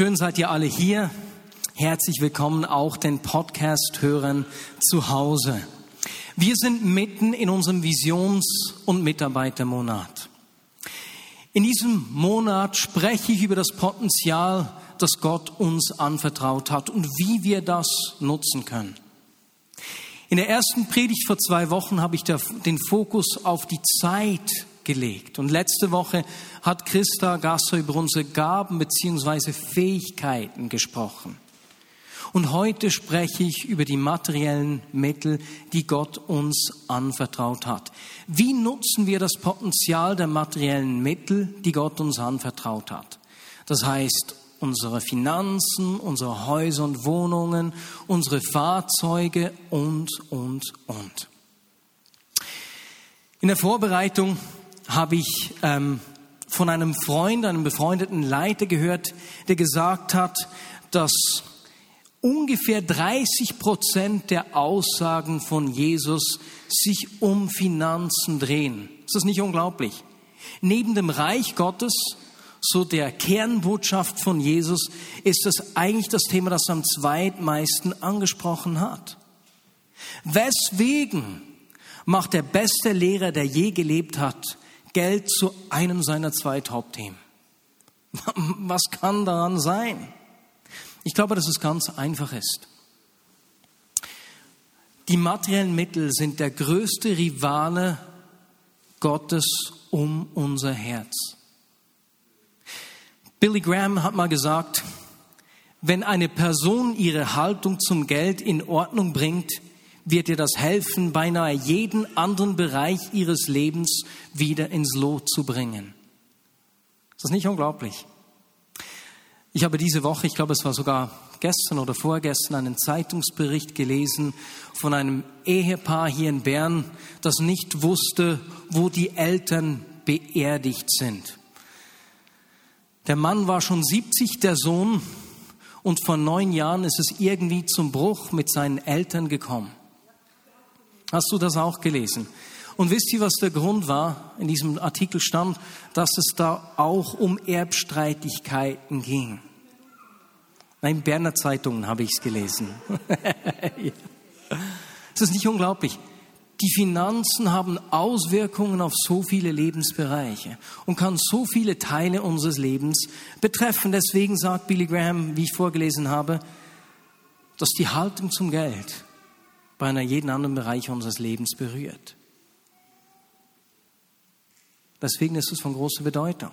Schön seid ihr alle hier. Herzlich willkommen auch den Podcast-Hörern zu Hause. Wir sind mitten in unserem Visions- und Mitarbeitermonat. In diesem Monat spreche ich über das Potenzial, das Gott uns anvertraut hat und wie wir das nutzen können. In der ersten Predigt vor zwei Wochen habe ich den Fokus auf die Zeit gelegt. Und letzte Woche hat Christa Gasser über unsere Gaben beziehungsweise Fähigkeiten gesprochen. Und heute spreche ich über die materiellen Mittel, die Gott uns anvertraut hat. Wie nutzen wir das Potenzial der materiellen Mittel, die Gott uns anvertraut hat? Das heißt, unsere Finanzen, unsere Häuser und Wohnungen, unsere Fahrzeuge und, und, und. In der Vorbereitung habe ich ähm, von einem Freund, einem befreundeten Leiter gehört, der gesagt hat, dass ungefähr 30 Prozent der Aussagen von Jesus sich um Finanzen drehen. Ist das nicht unglaublich? Neben dem Reich Gottes, so der Kernbotschaft von Jesus, ist das eigentlich das Thema, das am zweitmeisten angesprochen hat. Weswegen macht der beste Lehrer, der je gelebt hat, Geld zu einem seiner zwei Hauptthemen. Was kann daran sein? Ich glaube, dass es ganz einfach ist. Die materiellen Mittel sind der größte Rivale Gottes um unser Herz. Billy Graham hat mal gesagt, wenn eine Person ihre Haltung zum Geld in Ordnung bringt, wird ihr das helfen, beinahe jeden anderen Bereich ihres Lebens wieder ins Lot zu bringen. Ist das nicht unglaublich? Ich habe diese Woche, ich glaube es war sogar gestern oder vorgestern, einen Zeitungsbericht gelesen von einem Ehepaar hier in Bern, das nicht wusste, wo die Eltern beerdigt sind. Der Mann war schon 70, der Sohn, und vor neun Jahren ist es irgendwie zum Bruch mit seinen Eltern gekommen. Hast du das auch gelesen? Und wisst ihr, was der Grund war? In diesem Artikel stand, dass es da auch um Erbstreitigkeiten ging. Nein, Berner Zeitungen habe ich es gelesen. ja. Es ist nicht unglaublich. Die Finanzen haben Auswirkungen auf so viele Lebensbereiche und kann so viele Teile unseres Lebens betreffen. Deswegen sagt Billy Graham, wie ich vorgelesen habe, dass die Haltung zum Geld bei einer jeden anderen Bereich unseres Lebens berührt. Deswegen ist es von großer Bedeutung.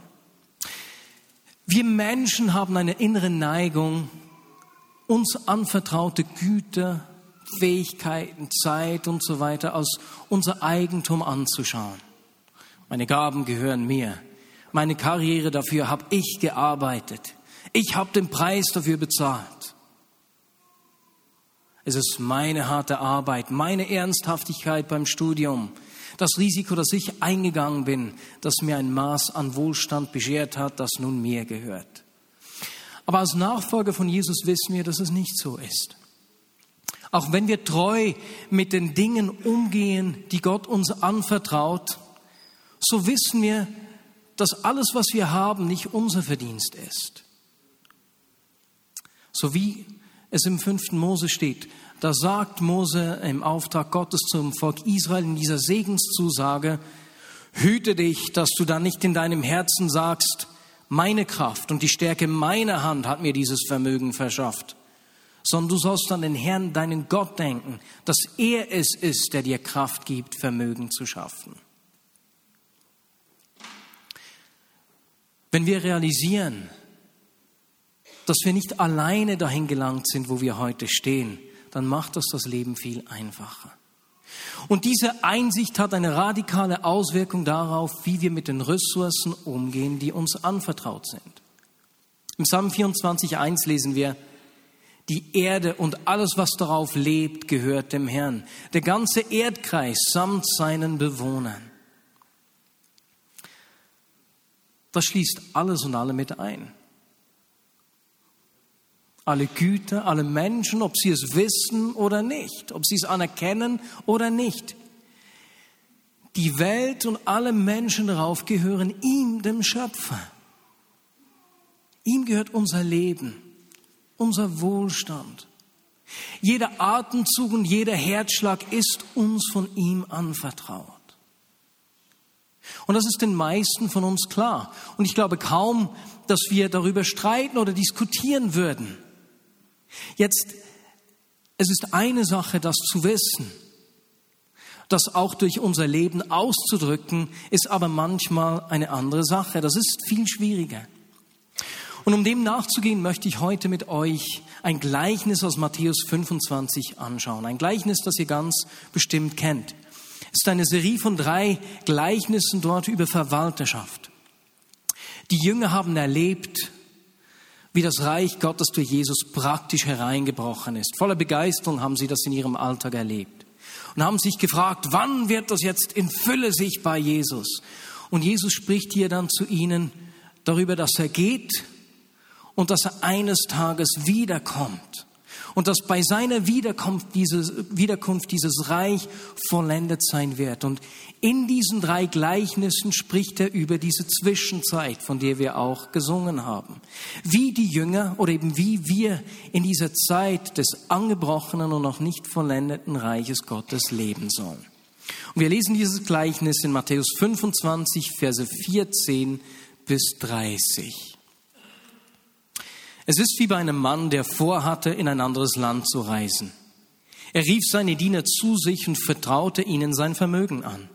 Wir Menschen haben eine innere Neigung, uns anvertraute Güter, Fähigkeiten, Zeit und so weiter als unser Eigentum anzuschauen. Meine Gaben gehören mir. Meine Karriere dafür habe ich gearbeitet. Ich habe den Preis dafür bezahlt. Es ist meine harte Arbeit, meine Ernsthaftigkeit beim Studium, das Risiko, das ich eingegangen bin, das mir ein Maß an Wohlstand beschert hat, das nun mir gehört. Aber als Nachfolger von Jesus wissen wir, dass es nicht so ist. Auch wenn wir treu mit den Dingen umgehen, die Gott uns anvertraut, so wissen wir, dass alles, was wir haben, nicht unser Verdienst ist. So wie es im fünften Mose steht. Da sagt Mose im Auftrag Gottes zum Volk Israel in dieser Segenszusage, hüte dich, dass du da nicht in deinem Herzen sagst, meine Kraft und die Stärke meiner Hand hat mir dieses Vermögen verschafft, sondern du sollst an den Herrn, deinen Gott denken, dass er es ist, der dir Kraft gibt, Vermögen zu schaffen. Wenn wir realisieren, dass wir nicht alleine dahin gelangt sind, wo wir heute stehen, dann macht das das Leben viel einfacher. Und diese Einsicht hat eine radikale Auswirkung darauf, wie wir mit den Ressourcen umgehen, die uns anvertraut sind. Im Psalm 24.1 lesen wir, die Erde und alles, was darauf lebt, gehört dem Herrn. Der ganze Erdkreis samt seinen Bewohnern. Das schließt alles und alle mit ein alle Güter, alle Menschen, ob sie es wissen oder nicht, ob sie es anerkennen oder nicht. Die Welt und alle Menschen darauf gehören ihm, dem Schöpfer. Ihm gehört unser Leben, unser Wohlstand. Jeder Atemzug und jeder Herzschlag ist uns von ihm anvertraut. Und das ist den meisten von uns klar. Und ich glaube kaum, dass wir darüber streiten oder diskutieren würden. Jetzt, es ist eine Sache, das zu wissen. Das auch durch unser Leben auszudrücken, ist aber manchmal eine andere Sache. Das ist viel schwieriger. Und um dem nachzugehen, möchte ich heute mit euch ein Gleichnis aus Matthäus 25 anschauen. Ein Gleichnis, das ihr ganz bestimmt kennt. Es ist eine Serie von drei Gleichnissen dort über Verwalterschaft. Die Jünger haben erlebt, wie das Reich Gottes durch Jesus praktisch hereingebrochen ist. Voller Begeisterung haben sie das in ihrem Alltag erlebt und haben sich gefragt, wann wird das jetzt in Fülle sich bei Jesus? Und Jesus spricht hier dann zu ihnen darüber, dass er geht und dass er eines Tages wiederkommt und dass bei seiner Wiederkunft dieses, Wiederkunft dieses Reich vollendet sein wird. Und in diesen drei Gleichnissen spricht er über diese Zwischenzeit, von der wir auch gesungen haben. Wie die Jünger oder eben wie wir in dieser Zeit des angebrochenen und noch nicht vollendeten Reiches Gottes leben sollen. Und wir lesen dieses Gleichnis in Matthäus 25, Verse 14 bis 30. Es ist wie bei einem Mann, der vorhatte, in ein anderes Land zu reisen. Er rief seine Diener zu sich und vertraute ihnen sein Vermögen an.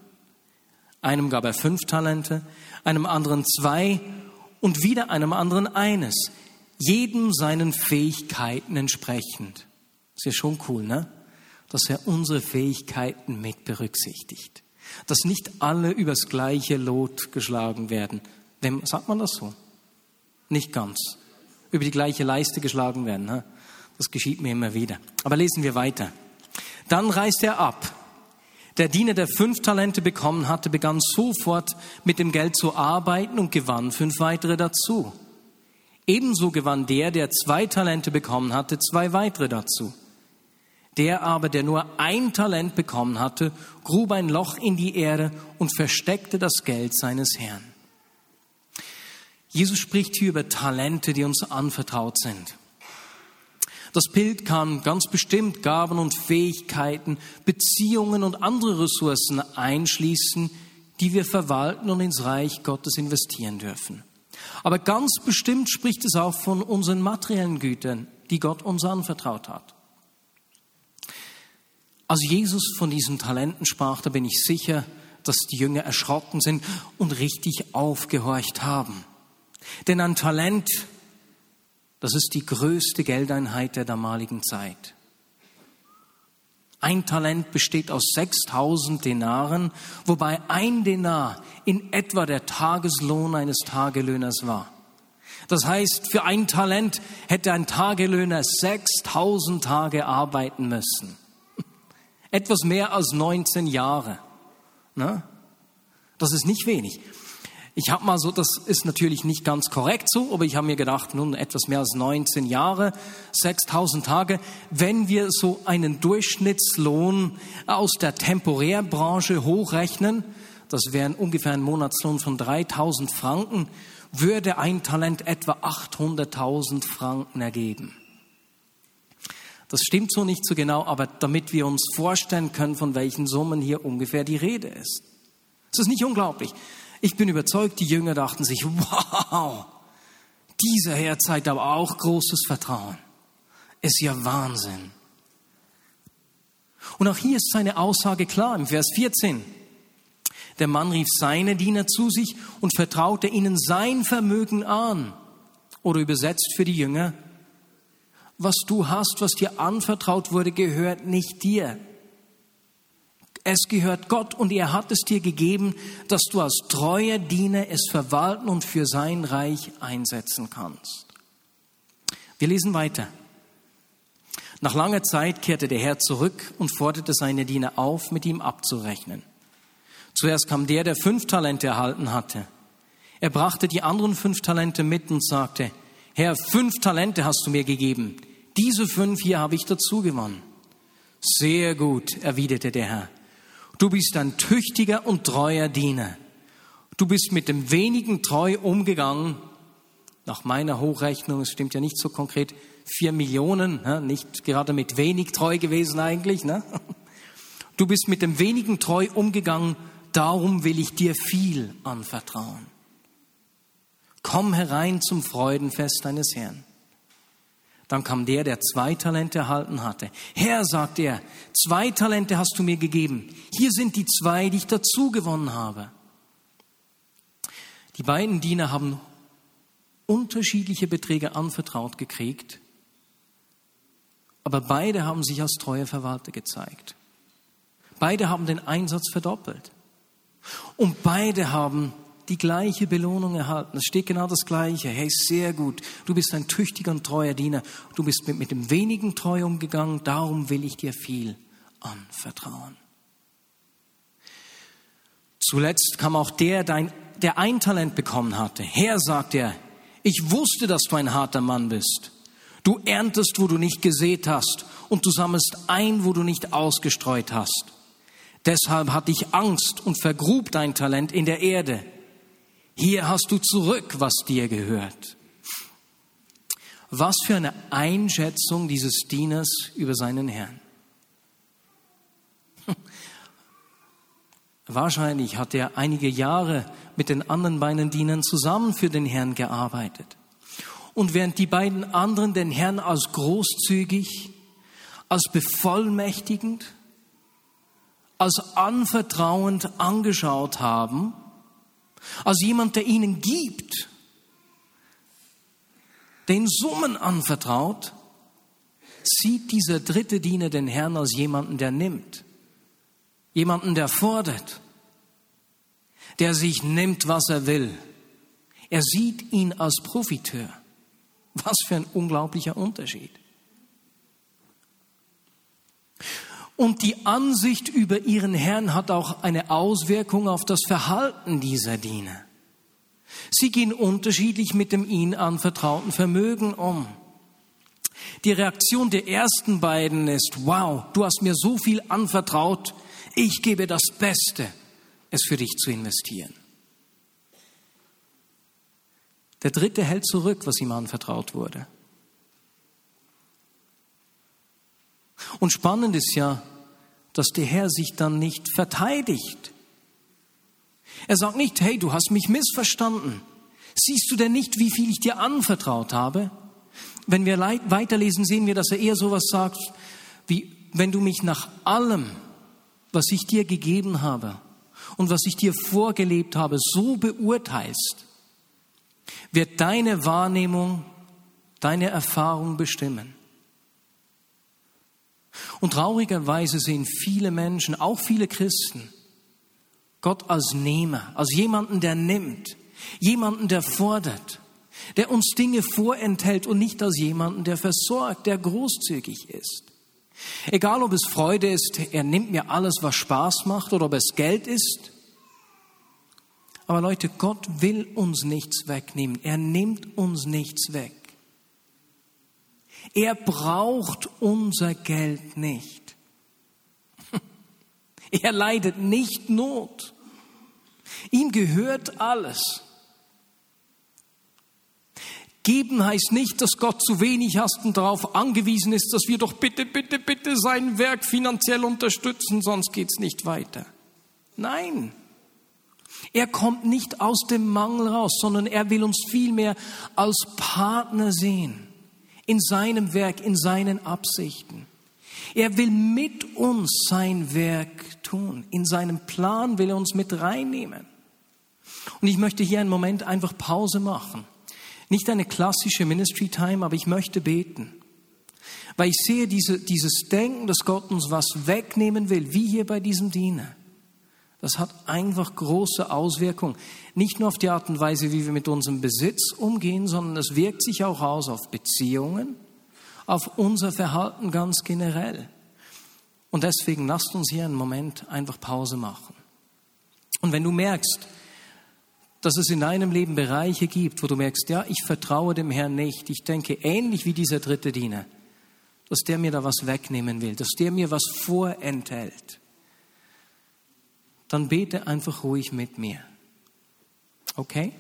Einem gab er fünf Talente, einem anderen zwei und wieder einem anderen eines, jedem seinen Fähigkeiten entsprechend. Ist ja schon cool, ne? Dass er unsere Fähigkeiten mit berücksichtigt. Dass nicht alle übers gleiche Lot geschlagen werden. Wem, sagt man das so? Nicht ganz über die gleiche Leiste geschlagen werden. Ne? Das geschieht mir immer wieder. Aber lesen wir weiter. Dann reist er ab. Der Diener, der fünf Talente bekommen hatte, begann sofort mit dem Geld zu arbeiten und gewann fünf weitere dazu. Ebenso gewann der, der zwei Talente bekommen hatte, zwei weitere dazu. Der aber, der nur ein Talent bekommen hatte, grub ein Loch in die Erde und versteckte das Geld seines Herrn. Jesus spricht hier über Talente, die uns anvertraut sind. Das Bild kann ganz bestimmt Gaben und Fähigkeiten, Beziehungen und andere Ressourcen einschließen, die wir verwalten und ins Reich Gottes investieren dürfen. Aber ganz bestimmt spricht es auch von unseren materiellen Gütern, die Gott uns anvertraut hat. Als Jesus von diesen Talenten sprach, da bin ich sicher, dass die Jünger erschrocken sind und richtig aufgehorcht haben. Denn ein Talent, das ist die größte Geldeinheit der damaligen Zeit. Ein Talent besteht aus 6000 Denaren, wobei ein Denar in etwa der Tageslohn eines Tagelöhners war. Das heißt, für ein Talent hätte ein Tagelöhner 6000 Tage arbeiten müssen. Etwas mehr als 19 Jahre. Ne? Das ist nicht wenig. Ich habe mal so, das ist natürlich nicht ganz korrekt so, aber ich habe mir gedacht, nun etwas mehr als 19 Jahre, 6000 Tage, wenn wir so einen Durchschnittslohn aus der Temporärbranche hochrechnen, das wären ungefähr ein Monatslohn von 3000 Franken, würde ein Talent etwa 800.000 Franken ergeben. Das stimmt so nicht so genau, aber damit wir uns vorstellen können, von welchen Summen hier ungefähr die Rede ist. Es ist nicht unglaublich. Ich bin überzeugt, die Jünger dachten sich, wow, dieser Herr zeigt aber auch großes Vertrauen. Ist ja Wahnsinn. Und auch hier ist seine Aussage klar im Vers 14. Der Mann rief seine Diener zu sich und vertraute ihnen sein Vermögen an. Oder übersetzt für die Jünger, was du hast, was dir anvertraut wurde, gehört nicht dir. Es gehört Gott und er hat es dir gegeben, dass du als treuer Diener es verwalten und für sein Reich einsetzen kannst. Wir lesen weiter. Nach langer Zeit kehrte der Herr zurück und forderte seine Diener auf, mit ihm abzurechnen. Zuerst kam der, der fünf Talente erhalten hatte. Er brachte die anderen fünf Talente mit und sagte, Herr, fünf Talente hast du mir gegeben. Diese fünf hier habe ich dazu gewonnen. Sehr gut, erwiderte der Herr. Du bist ein tüchtiger und treuer Diener. Du bist mit dem wenigen treu umgegangen. nach meiner Hochrechnung, es stimmt ja nicht so konkret, vier Millionen, nicht gerade mit wenig treu gewesen eigentlich. Ne? Du bist mit dem wenigen treu umgegangen, darum will ich dir viel anvertrauen. Komm herein zum Freudenfest deines Herrn. Dann kam der, der zwei Talente erhalten hatte. Herr, sagt er, zwei Talente hast du mir gegeben. Hier sind die zwei, die ich dazu gewonnen habe. Die beiden Diener haben unterschiedliche Beträge anvertraut gekriegt, aber beide haben sich als treue Verwalter gezeigt. Beide haben den Einsatz verdoppelt. Und beide haben die gleiche Belohnung erhalten. Es steht genau das Gleiche. Hey, sehr gut. Du bist ein tüchtiger und treuer Diener. Du bist mit, mit dem wenigen treu umgegangen. Darum will ich dir viel anvertrauen. Zuletzt kam auch der, der ein Talent bekommen hatte. Herr, sagt er, ich wusste, dass du ein harter Mann bist. Du erntest, wo du nicht gesät hast, und du sammelst ein, wo du nicht ausgestreut hast. Deshalb hatte ich Angst und vergrub dein Talent in der Erde. Hier hast du zurück, was dir gehört. Was für eine Einschätzung dieses Dieners über seinen Herrn. Wahrscheinlich hat er einige Jahre mit den anderen beiden Dienern zusammen für den Herrn gearbeitet. Und während die beiden anderen den Herrn als großzügig, als bevollmächtigend, als anvertrauend angeschaut haben, als jemand, der ihnen gibt, den Summen anvertraut, sieht dieser dritte Diener den Herrn als jemanden, der nimmt, jemanden, der fordert, der sich nimmt, was er will. Er sieht ihn als Profiteur. Was für ein unglaublicher Unterschied. Und die Ansicht über ihren Herrn hat auch eine Auswirkung auf das Verhalten dieser Diener. Sie gehen unterschiedlich mit dem ihnen anvertrauten Vermögen um. Die Reaktion der ersten beiden ist, wow, du hast mir so viel anvertraut, ich gebe das Beste, es für dich zu investieren. Der dritte hält zurück, was ihm anvertraut wurde. Und spannend ist ja, dass der Herr sich dann nicht verteidigt. Er sagt nicht, hey, du hast mich missverstanden. Siehst du denn nicht, wie viel ich dir anvertraut habe? Wenn wir weiterlesen, sehen wir, dass er eher sowas sagt, wie, wenn du mich nach allem, was ich dir gegeben habe und was ich dir vorgelebt habe, so beurteilst, wird deine Wahrnehmung, deine Erfahrung bestimmen. Und traurigerweise sehen viele Menschen, auch viele Christen, Gott als Nehmer, als jemanden, der nimmt, jemanden, der fordert, der uns Dinge vorenthält und nicht als jemanden, der versorgt, der großzügig ist. Egal ob es Freude ist, er nimmt mir alles, was Spaß macht, oder ob es Geld ist. Aber Leute, Gott will uns nichts wegnehmen. Er nimmt uns nichts weg. Er braucht unser Geld nicht. Er leidet nicht Not. Ihm gehört alles. Geben heißt nicht, dass Gott zu wenig hast und darauf angewiesen ist, dass wir doch bitte, bitte, bitte sein Werk finanziell unterstützen, sonst geht's nicht weiter. Nein. Er kommt nicht aus dem Mangel raus, sondern er will uns vielmehr als Partner sehen in seinem Werk, in seinen Absichten. Er will mit uns sein Werk tun. In seinem Plan will er uns mit reinnehmen. Und ich möchte hier einen Moment einfach Pause machen. Nicht eine klassische Ministry Time, aber ich möchte beten. Weil ich sehe diese, dieses Denken, dass Gott uns was wegnehmen will, wie hier bei diesem Diener. Das hat einfach große Auswirkungen. Nicht nur auf die Art und Weise, wie wir mit unserem Besitz umgehen, sondern es wirkt sich auch aus auf Beziehungen, auf unser Verhalten ganz generell. Und deswegen lasst uns hier einen Moment einfach Pause machen. Und wenn du merkst, dass es in deinem Leben Bereiche gibt, wo du merkst, ja, ich vertraue dem Herrn nicht, ich denke ähnlich wie dieser dritte Diener, dass der mir da was wegnehmen will, dass der mir was vorenthält, dann bete einfach ruhig mit mir. Okay?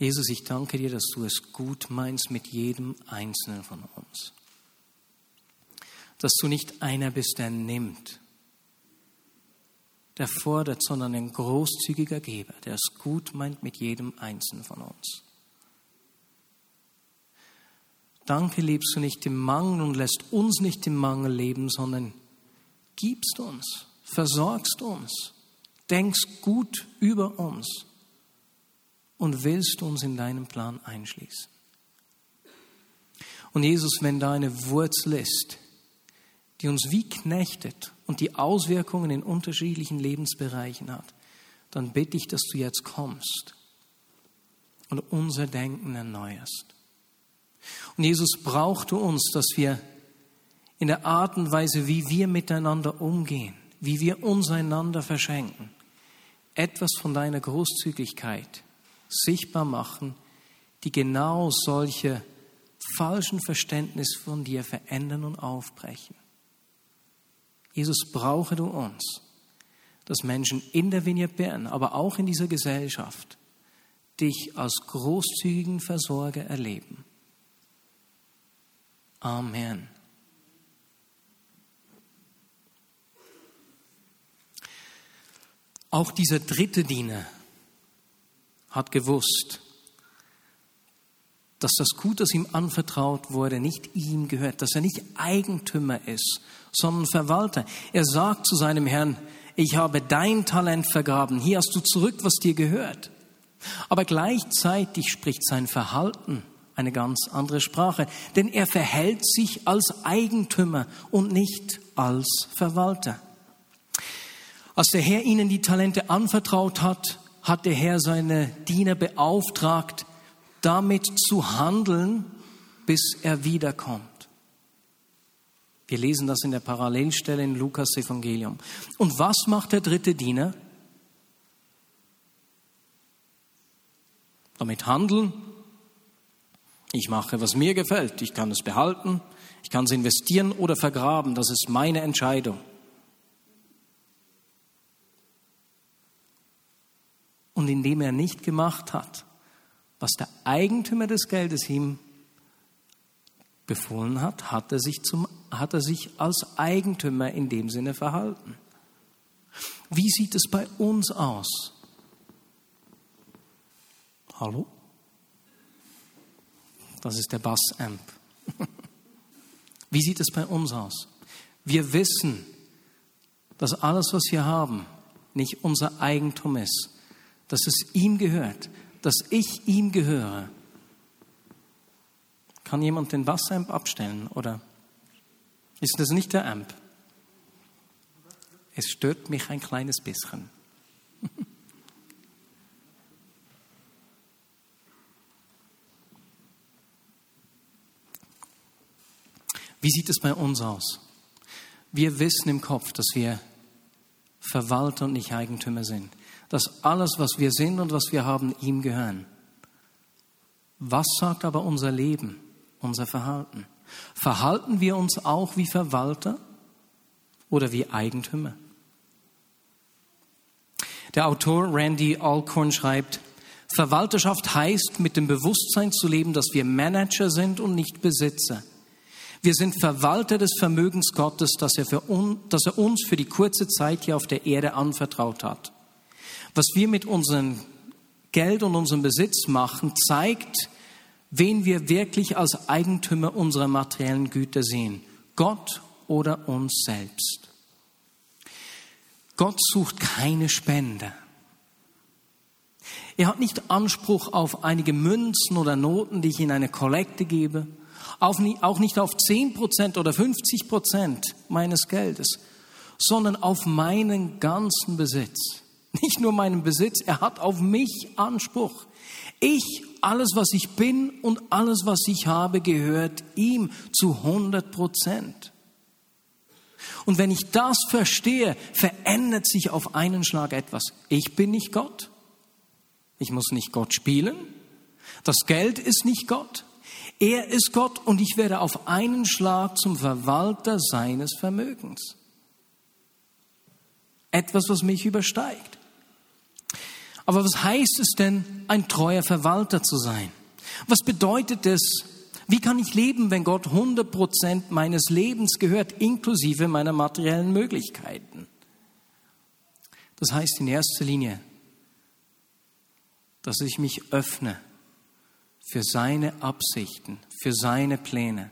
Jesus, ich danke dir, dass du es gut meinst mit jedem Einzelnen von uns. Dass du nicht einer bist, der nimmt, der fordert, sondern ein großzügiger Geber, der es gut meint mit jedem Einzelnen von uns. Danke lebst du nicht im Mangel und lässt uns nicht im Mangel leben, sondern gibst uns, versorgst uns, denkst gut über uns und willst uns in deinem Plan einschließen. Und Jesus, wenn da eine Wurzel ist, die uns wie knechtet und die Auswirkungen in unterschiedlichen Lebensbereichen hat, dann bitte ich, dass du jetzt kommst und unser Denken erneuerst. Und Jesus brauchte uns, dass wir in der Art und Weise, wie wir miteinander umgehen, wie wir uns einander verschenken, etwas von deiner Großzügigkeit sichtbar machen, die genau solche falschen Verständnisse von dir verändern und aufbrechen. Jesus, brauche du uns, dass Menschen in der Vineyard Bern, aber auch in dieser Gesellschaft, dich als großzügigen Versorger erleben. Amen. Auch dieser dritte Diener hat gewusst, dass das Gut, das ihm anvertraut wurde, nicht ihm gehört, dass er nicht Eigentümer ist, sondern Verwalter. Er sagt zu seinem Herrn, ich habe dein Talent vergraben, hier hast du zurück, was dir gehört. Aber gleichzeitig spricht sein Verhalten eine ganz andere Sprache, denn er verhält sich als Eigentümer und nicht als Verwalter. Als der Herr ihnen die Talente anvertraut hat, hat der Herr seine Diener beauftragt, damit zu handeln, bis er wiederkommt. Wir lesen das in der Parallelstelle in Lukas Evangelium. Und was macht der dritte Diener? Damit handeln. Ich mache, was mir gefällt. Ich kann es behalten, ich kann es investieren oder vergraben. Das ist meine Entscheidung. Und indem er nicht gemacht hat, was der Eigentümer des Geldes ihm befohlen hat, hat er sich, zum, hat er sich als Eigentümer in dem Sinne verhalten. Wie sieht es bei uns aus? Hallo? Das ist der Bass-Amp. Wie sieht es bei uns aus? Wir wissen, dass alles, was wir haben, nicht unser Eigentum ist, dass es ihm gehört, dass ich ihm gehöre. Kann jemand den Bassamp abstellen oder ist das nicht der Amp? Es stört mich ein kleines bisschen. Wie sieht es bei uns aus? Wir wissen im Kopf, dass wir Verwalter und nicht Eigentümer sind dass alles, was wir sind und was wir haben, ihm gehören. Was sagt aber unser Leben, unser Verhalten? Verhalten wir uns auch wie Verwalter oder wie Eigentümer? Der Autor Randy Alcorn schreibt, Verwalterschaft heißt, mit dem Bewusstsein zu leben, dass wir Manager sind und nicht Besitzer. Wir sind Verwalter des Vermögens Gottes, das er, für un, das er uns für die kurze Zeit hier auf der Erde anvertraut hat. Was wir mit unserem Geld und unserem Besitz machen, zeigt, wen wir wirklich als Eigentümer unserer materiellen Güter sehen. Gott oder uns selbst. Gott sucht keine Spende. Er hat nicht Anspruch auf einige Münzen oder Noten, die ich in eine Kollekte gebe, auch nicht auf 10% oder 50% meines Geldes, sondern auf meinen ganzen Besitz nicht nur meinen Besitz, er hat auf mich Anspruch. Ich, alles was ich bin und alles was ich habe, gehört ihm zu 100 Prozent. Und wenn ich das verstehe, verändert sich auf einen Schlag etwas. Ich bin nicht Gott. Ich muss nicht Gott spielen. Das Geld ist nicht Gott. Er ist Gott und ich werde auf einen Schlag zum Verwalter seines Vermögens. Etwas, was mich übersteigt. Aber was heißt es denn, ein treuer Verwalter zu sein? Was bedeutet es, wie kann ich leben, wenn Gott 100 Prozent meines Lebens gehört, inklusive meiner materiellen Möglichkeiten? Das heißt in erster Linie, dass ich mich öffne für seine Absichten, für seine Pläne.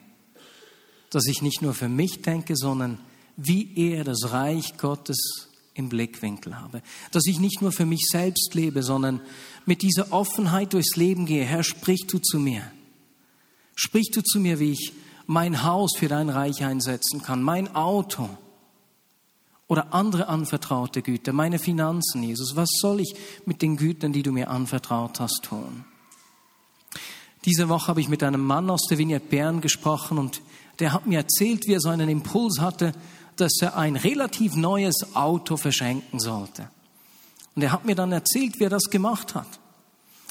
Dass ich nicht nur für mich denke, sondern wie er das Reich Gottes im Blickwinkel habe. Dass ich nicht nur für mich selbst lebe, sondern mit dieser Offenheit durchs Leben gehe. Herr, sprich du zu mir. Sprich du zu mir, wie ich mein Haus für dein Reich einsetzen kann, mein Auto oder andere anvertraute Güter, meine Finanzen, Jesus. Was soll ich mit den Gütern, die du mir anvertraut hast, tun? Diese Woche habe ich mit einem Mann aus der Vignette Bern gesprochen und der hat mir erzählt, wie er so einen Impuls hatte, dass er ein relativ neues Auto verschenken sollte. Und er hat mir dann erzählt, wie er das gemacht hat.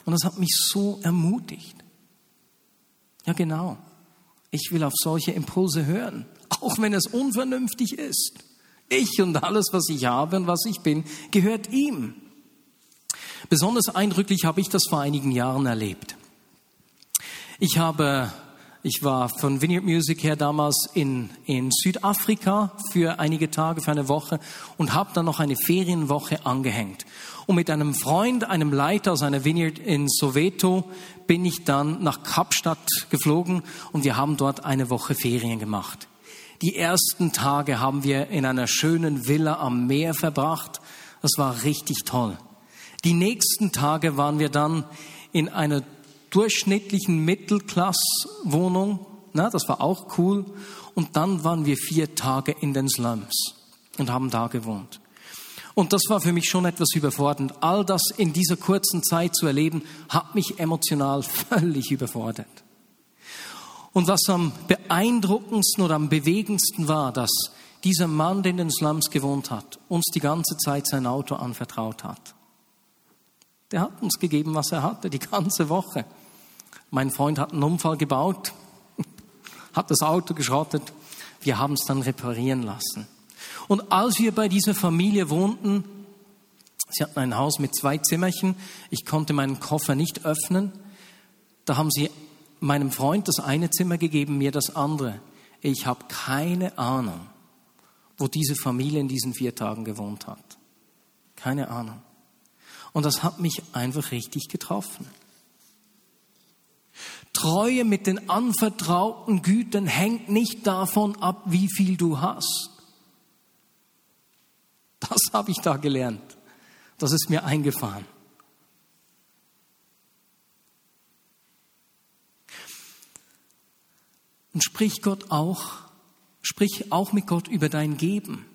Und das hat mich so ermutigt. Ja, genau. Ich will auf solche Impulse hören, auch wenn es unvernünftig ist. Ich und alles, was ich habe und was ich bin, gehört ihm. Besonders eindrücklich habe ich das vor einigen Jahren erlebt. Ich habe ich war von Vineyard Music her damals in, in Südafrika für einige Tage, für eine Woche und habe dann noch eine Ferienwoche angehängt. Und mit einem Freund, einem Leiter aus einer Vineyard in Soweto, bin ich dann nach Kapstadt geflogen und wir haben dort eine Woche Ferien gemacht. Die ersten Tage haben wir in einer schönen Villa am Meer verbracht. Das war richtig toll. Die nächsten Tage waren wir dann in einer durchschnittlichen Mittelklasswohnung. Na, das war auch cool. Und dann waren wir vier Tage in den Slums und haben da gewohnt. Und das war für mich schon etwas überfordernd. All das in dieser kurzen Zeit zu erleben, hat mich emotional völlig überfordert. Und was am beeindruckendsten oder am bewegendsten war, dass dieser Mann, der in den Slums gewohnt hat, uns die ganze Zeit sein Auto anvertraut hat. Der hat uns gegeben, was er hatte, die ganze Woche. Mein Freund hat einen Unfall gebaut, hat das Auto geschrottet. Wir haben es dann reparieren lassen. Und als wir bei dieser Familie wohnten, sie hatten ein Haus mit zwei Zimmerchen, ich konnte meinen Koffer nicht öffnen, da haben sie meinem Freund das eine Zimmer gegeben, mir das andere. Ich habe keine Ahnung, wo diese Familie in diesen vier Tagen gewohnt hat. Keine Ahnung. Und das hat mich einfach richtig getroffen. Treue mit den anvertrauten Gütern hängt nicht davon ab, wie viel du hast. Das habe ich da gelernt. Das ist mir eingefahren. Und sprich Gott auch, sprich auch mit Gott über dein Geben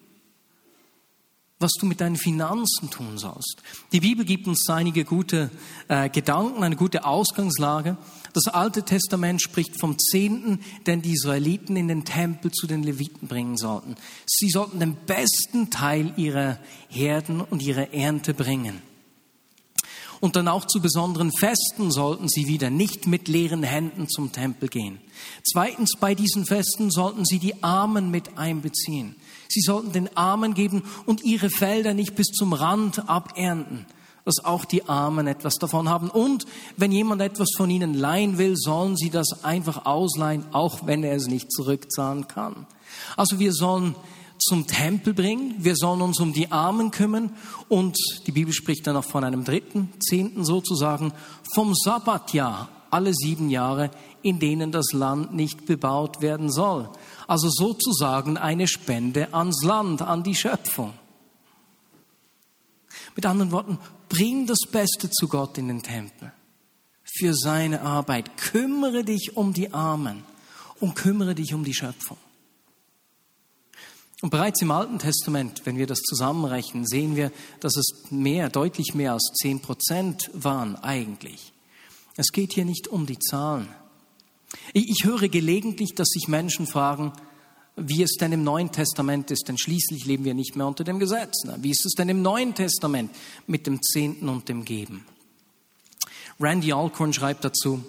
was du mit deinen Finanzen tun sollst. Die Bibel gibt uns einige gute äh, Gedanken, eine gute Ausgangslage. Das Alte Testament spricht vom Zehnten, den die Israeliten in den Tempel zu den Leviten bringen sollten. Sie sollten den besten Teil ihrer Herden und ihrer Ernte bringen. Und dann auch zu besonderen Festen sollten sie wieder nicht mit leeren Händen zum Tempel gehen. Zweitens, bei diesen Festen sollten sie die Armen mit einbeziehen. Sie sollten den Armen geben und ihre Felder nicht bis zum Rand abernten, dass auch die Armen etwas davon haben. Und wenn jemand etwas von ihnen leihen will, sollen sie das einfach ausleihen, auch wenn er es nicht zurückzahlen kann. Also wir sollen zum Tempel bringen, wir sollen uns um die Armen kümmern und die Bibel spricht dann auch von einem dritten, zehnten sozusagen, vom Sabbatjahr, alle sieben Jahre, in denen das Land nicht bebaut werden soll. Also sozusagen eine Spende ans Land, an die Schöpfung. Mit anderen Worten, bring das Beste zu Gott in den Tempel für seine Arbeit. Kümmere dich um die Armen und kümmere dich um die Schöpfung. Und bereits im Alten Testament, wenn wir das zusammenrechnen, sehen wir, dass es mehr, deutlich mehr als zehn Prozent waren eigentlich. Es geht hier nicht um die Zahlen. Ich höre gelegentlich, dass sich Menschen fragen, wie es denn im Neuen Testament ist, denn schließlich leben wir nicht mehr unter dem Gesetz. Wie ist es denn im Neuen Testament mit dem Zehnten und dem Geben? Randy Alcorn schreibt dazu,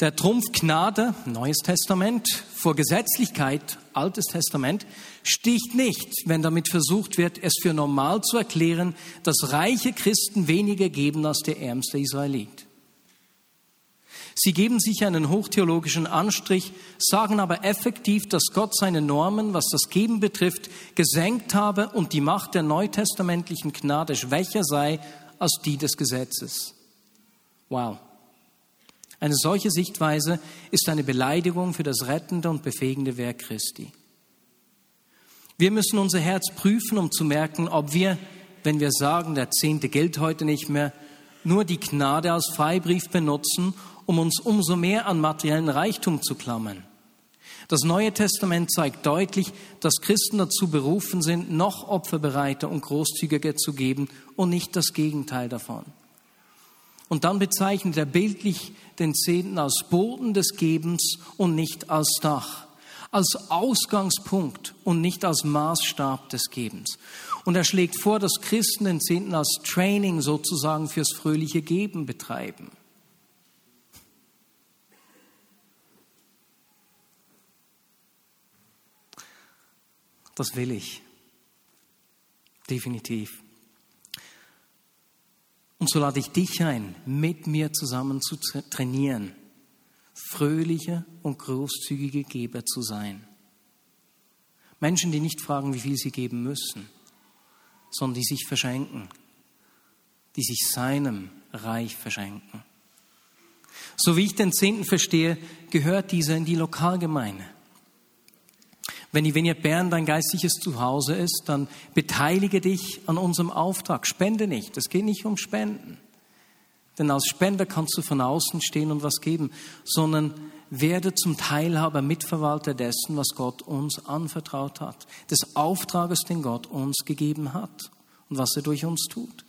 der Trumpf Gnade, Neues Testament, vor Gesetzlichkeit, Altes Testament, sticht nicht, wenn damit versucht wird, es für normal zu erklären, dass reiche Christen weniger geben als der ärmste Israelit. Sie geben sich einen hochtheologischen Anstrich, sagen aber effektiv, dass Gott seine Normen, was das Geben betrifft, gesenkt habe und die Macht der neutestamentlichen Gnade schwächer sei als die des Gesetzes. Wow. Eine solche Sichtweise ist eine Beleidigung für das rettende und befähigende Werk Christi. Wir müssen unser Herz prüfen, um zu merken, ob wir, wenn wir sagen, der Zehnte gilt heute nicht mehr, nur die Gnade als Freibrief benutzen, um uns umso mehr an materiellen Reichtum zu klammern. Das Neue Testament zeigt deutlich, dass Christen dazu berufen sind, noch opferbereiter und großzügiger zu geben und nicht das Gegenteil davon. Und dann bezeichnet er bildlich den Zehnten als Boden des Gebens und nicht als Dach, als Ausgangspunkt und nicht als Maßstab des Gebens. Und er schlägt vor, dass Christen den Zehnten als Training sozusagen fürs fröhliche Geben betreiben. Das will ich. Definitiv. Und so lade ich dich ein, mit mir zusammen zu trainieren, fröhliche und großzügige Geber zu sein. Menschen, die nicht fragen, wie viel sie geben müssen, sondern die sich verschenken, die sich seinem Reich verschenken. So wie ich den Zehnten verstehe, gehört dieser in die Lokalgemeinde. Wenn die Vineyard Bern dein geistliches Zuhause ist, dann beteilige dich an unserem Auftrag. Spende nicht. Es geht nicht um Spenden. Denn als Spender kannst du von außen stehen und was geben, sondern werde zum Teilhaber, Mitverwalter dessen, was Gott uns anvertraut hat, des Auftrages, den Gott uns gegeben hat und was er durch uns tut.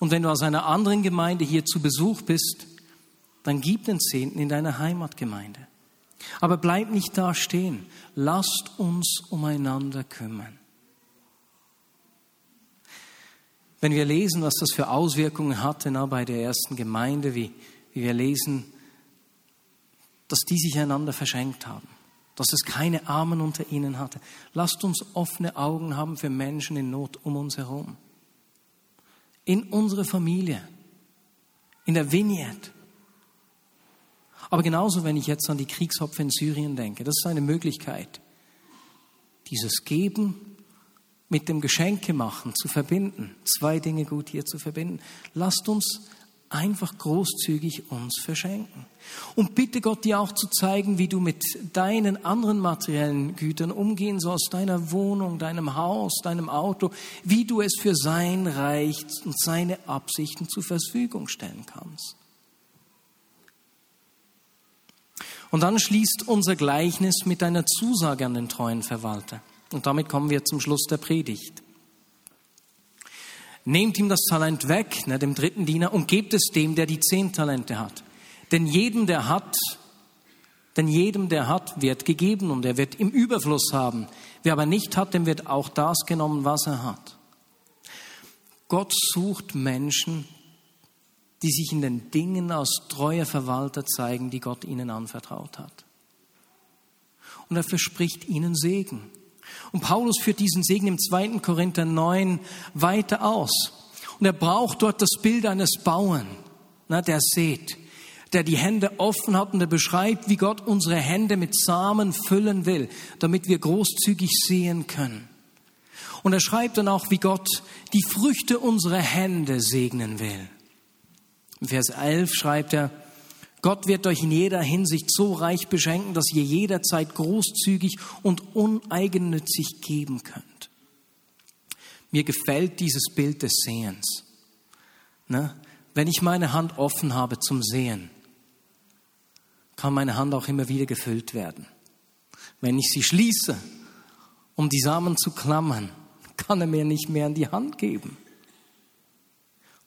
Und wenn du aus einer anderen Gemeinde hier zu Besuch bist, dann gib den Zehnten in deiner Heimatgemeinde. Aber bleib nicht da stehen. Lasst uns umeinander kümmern. Wenn wir lesen, was das für Auswirkungen hatte na, bei der ersten Gemeinde, wie, wie wir lesen, dass die sich einander verschenkt haben, dass es keine Armen unter ihnen hatte. Lasst uns offene Augen haben für Menschen in Not um uns herum. In unserer Familie, in der Vineyard, aber genauso, wenn ich jetzt an die Kriegsopfer in Syrien denke, das ist eine Möglichkeit, dieses Geben mit dem Geschenke machen zu verbinden. Zwei Dinge gut hier zu verbinden. Lasst uns einfach großzügig uns verschenken. Und bitte Gott dir auch zu zeigen, wie du mit deinen anderen materiellen Gütern umgehen sollst, deiner Wohnung, deinem Haus, deinem Auto, wie du es für sein Reich und seine Absichten zur Verfügung stellen kannst. Und dann schließt unser Gleichnis mit einer Zusage an den treuen Verwalter. Und damit kommen wir zum Schluss der Predigt. Nehmt ihm das Talent weg, ne, dem dritten Diener, und gebt es dem, der die zehn Talente hat. Denn jedem, der hat, denn jedem, der hat, wird gegeben und er wird im Überfluss haben. Wer aber nicht hat, dem wird auch das genommen, was er hat. Gott sucht Menschen, die sich in den Dingen als treuer Verwalter zeigen, die Gott ihnen anvertraut hat. Und er verspricht ihnen Segen. Und Paulus führt diesen Segen im 2. Korinther 9 weiter aus. Und er braucht dort das Bild eines Bauern, na, der sät, der die Hände offen hat und er beschreibt, wie Gott unsere Hände mit Samen füllen will, damit wir großzügig sehen können. Und er schreibt dann auch, wie Gott die Früchte unserer Hände segnen will. In Vers 11 schreibt er, Gott wird euch in jeder Hinsicht so reich beschenken, dass ihr jederzeit großzügig und uneigennützig geben könnt. Mir gefällt dieses Bild des Sehens. Ne? Wenn ich meine Hand offen habe zum Sehen, kann meine Hand auch immer wieder gefüllt werden. Wenn ich sie schließe, um die Samen zu klammern, kann er mir nicht mehr in die Hand geben.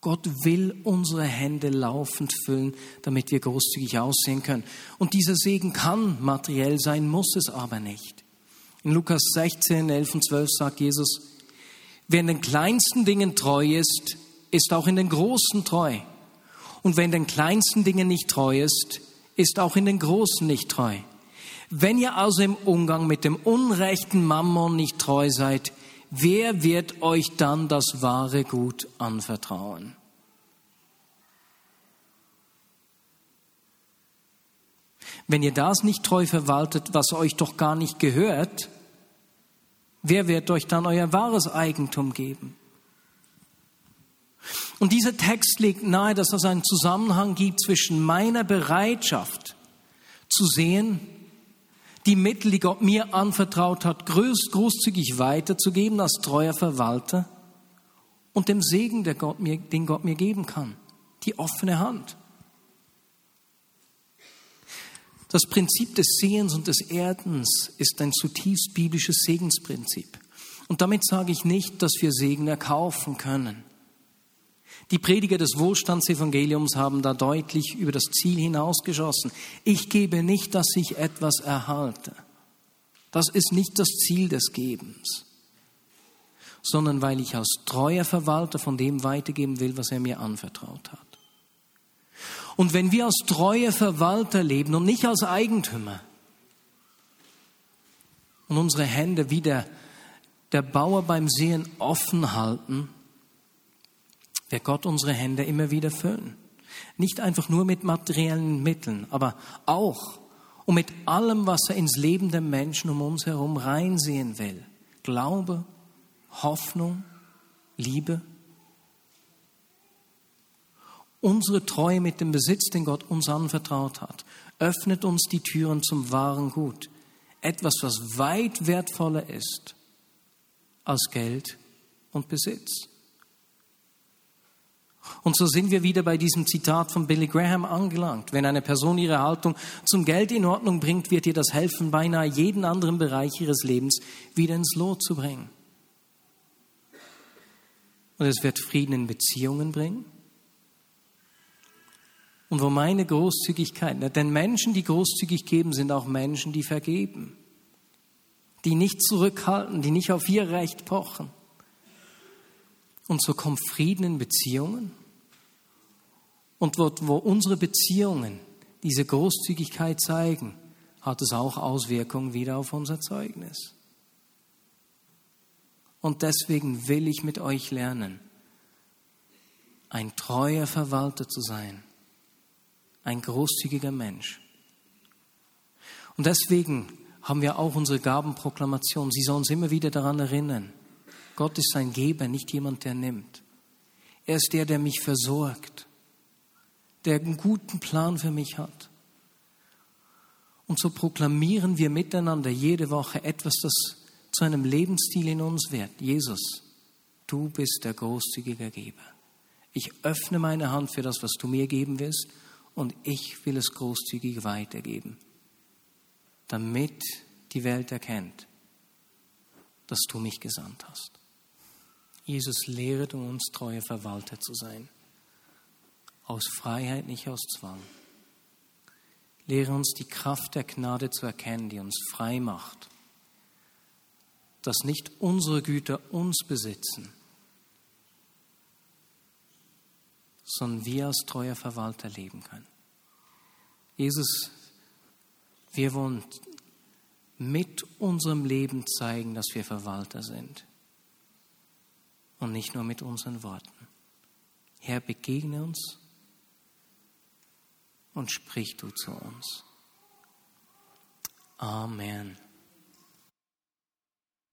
Gott will unsere Hände laufend füllen, damit wir großzügig aussehen können. Und dieser Segen kann materiell sein, muss es aber nicht. In Lukas 16, 11 und 12 sagt Jesus, wer in den kleinsten Dingen treu ist, ist auch in den großen treu. Und wer in den kleinsten Dingen nicht treu ist, ist auch in den großen nicht treu. Wenn ihr also im Umgang mit dem unrechten Mammon nicht treu seid, wer wird euch dann das wahre Gut anvertrauen? Wenn ihr das nicht treu verwaltet, was euch doch gar nicht gehört, wer wird euch dann euer wahres Eigentum geben? Und dieser Text legt nahe, dass es einen Zusammenhang gibt zwischen meiner Bereitschaft zu sehen, die Mittel, die Gott mir anvertraut hat, groß, großzügig weiterzugeben als treuer Verwalter und dem Segen, der Gott mir, den Gott mir geben kann, die offene Hand. Das Prinzip des Sehens und des Erdens ist ein zutiefst biblisches Segensprinzip. Und damit sage ich nicht, dass wir Segen erkaufen können. Die Prediger des Wohlstandsevangeliums haben da deutlich über das Ziel hinausgeschossen. Ich gebe nicht, dass ich etwas erhalte. Das ist nicht das Ziel des Gebens, sondern weil ich als treuer Verwalter von dem weitergeben will, was er mir anvertraut hat. Und wenn wir als treue Verwalter leben und nicht als Eigentümer und unsere Hände wie der, der Bauer beim Sehen offen halten, wird Gott unsere Hände immer wieder füllen. Nicht einfach nur mit materiellen Mitteln, aber auch und mit allem, was er ins Leben der Menschen um uns herum reinsehen will. Glaube, Hoffnung, Liebe. Unsere Treue mit dem Besitz, den Gott uns anvertraut hat, öffnet uns die Türen zum wahren Gut. Etwas, was weit wertvoller ist als Geld und Besitz. Und so sind wir wieder bei diesem Zitat von Billy Graham angelangt. Wenn eine Person ihre Haltung zum Geld in Ordnung bringt, wird ihr das helfen, beinahe jeden anderen Bereich ihres Lebens wieder ins Lot zu bringen. Und es wird Frieden in Beziehungen bringen und wo meine Großzügigkeit, denn Menschen, die großzügig geben, sind auch Menschen, die vergeben, die nicht zurückhalten, die nicht auf ihr Recht pochen. Und so kommt Frieden in Beziehungen. Und wo, wo unsere Beziehungen diese Großzügigkeit zeigen, hat es auch Auswirkungen wieder auf unser Zeugnis. Und deswegen will ich mit euch lernen, ein treuer Verwalter zu sein ein großzügiger Mensch. Und deswegen haben wir auch unsere Gabenproklamation. Sie soll uns immer wieder daran erinnern. Gott ist ein Geber, nicht jemand, der nimmt. Er ist der, der mich versorgt, der einen guten Plan für mich hat. Und so proklamieren wir miteinander jede Woche etwas, das zu einem Lebensstil in uns wird. Jesus, du bist der großzügige Geber. Ich öffne meine Hand für das, was du mir geben wirst und ich will es großzügig weitergeben, damit die Welt erkennt, dass du mich gesandt hast. Jesus lehret uns, treue Verwalter zu sein. Aus Freiheit, nicht aus Zwang. Lehre uns die Kraft der Gnade zu erkennen, die uns frei macht. Dass nicht unsere Güter uns besitzen, sondern wir als treuer Verwalter leben können. Jesus, wir wollen mit unserem Leben zeigen, dass wir Verwalter sind und nicht nur mit unseren Worten. Herr, begegne uns und sprich du zu uns. Amen.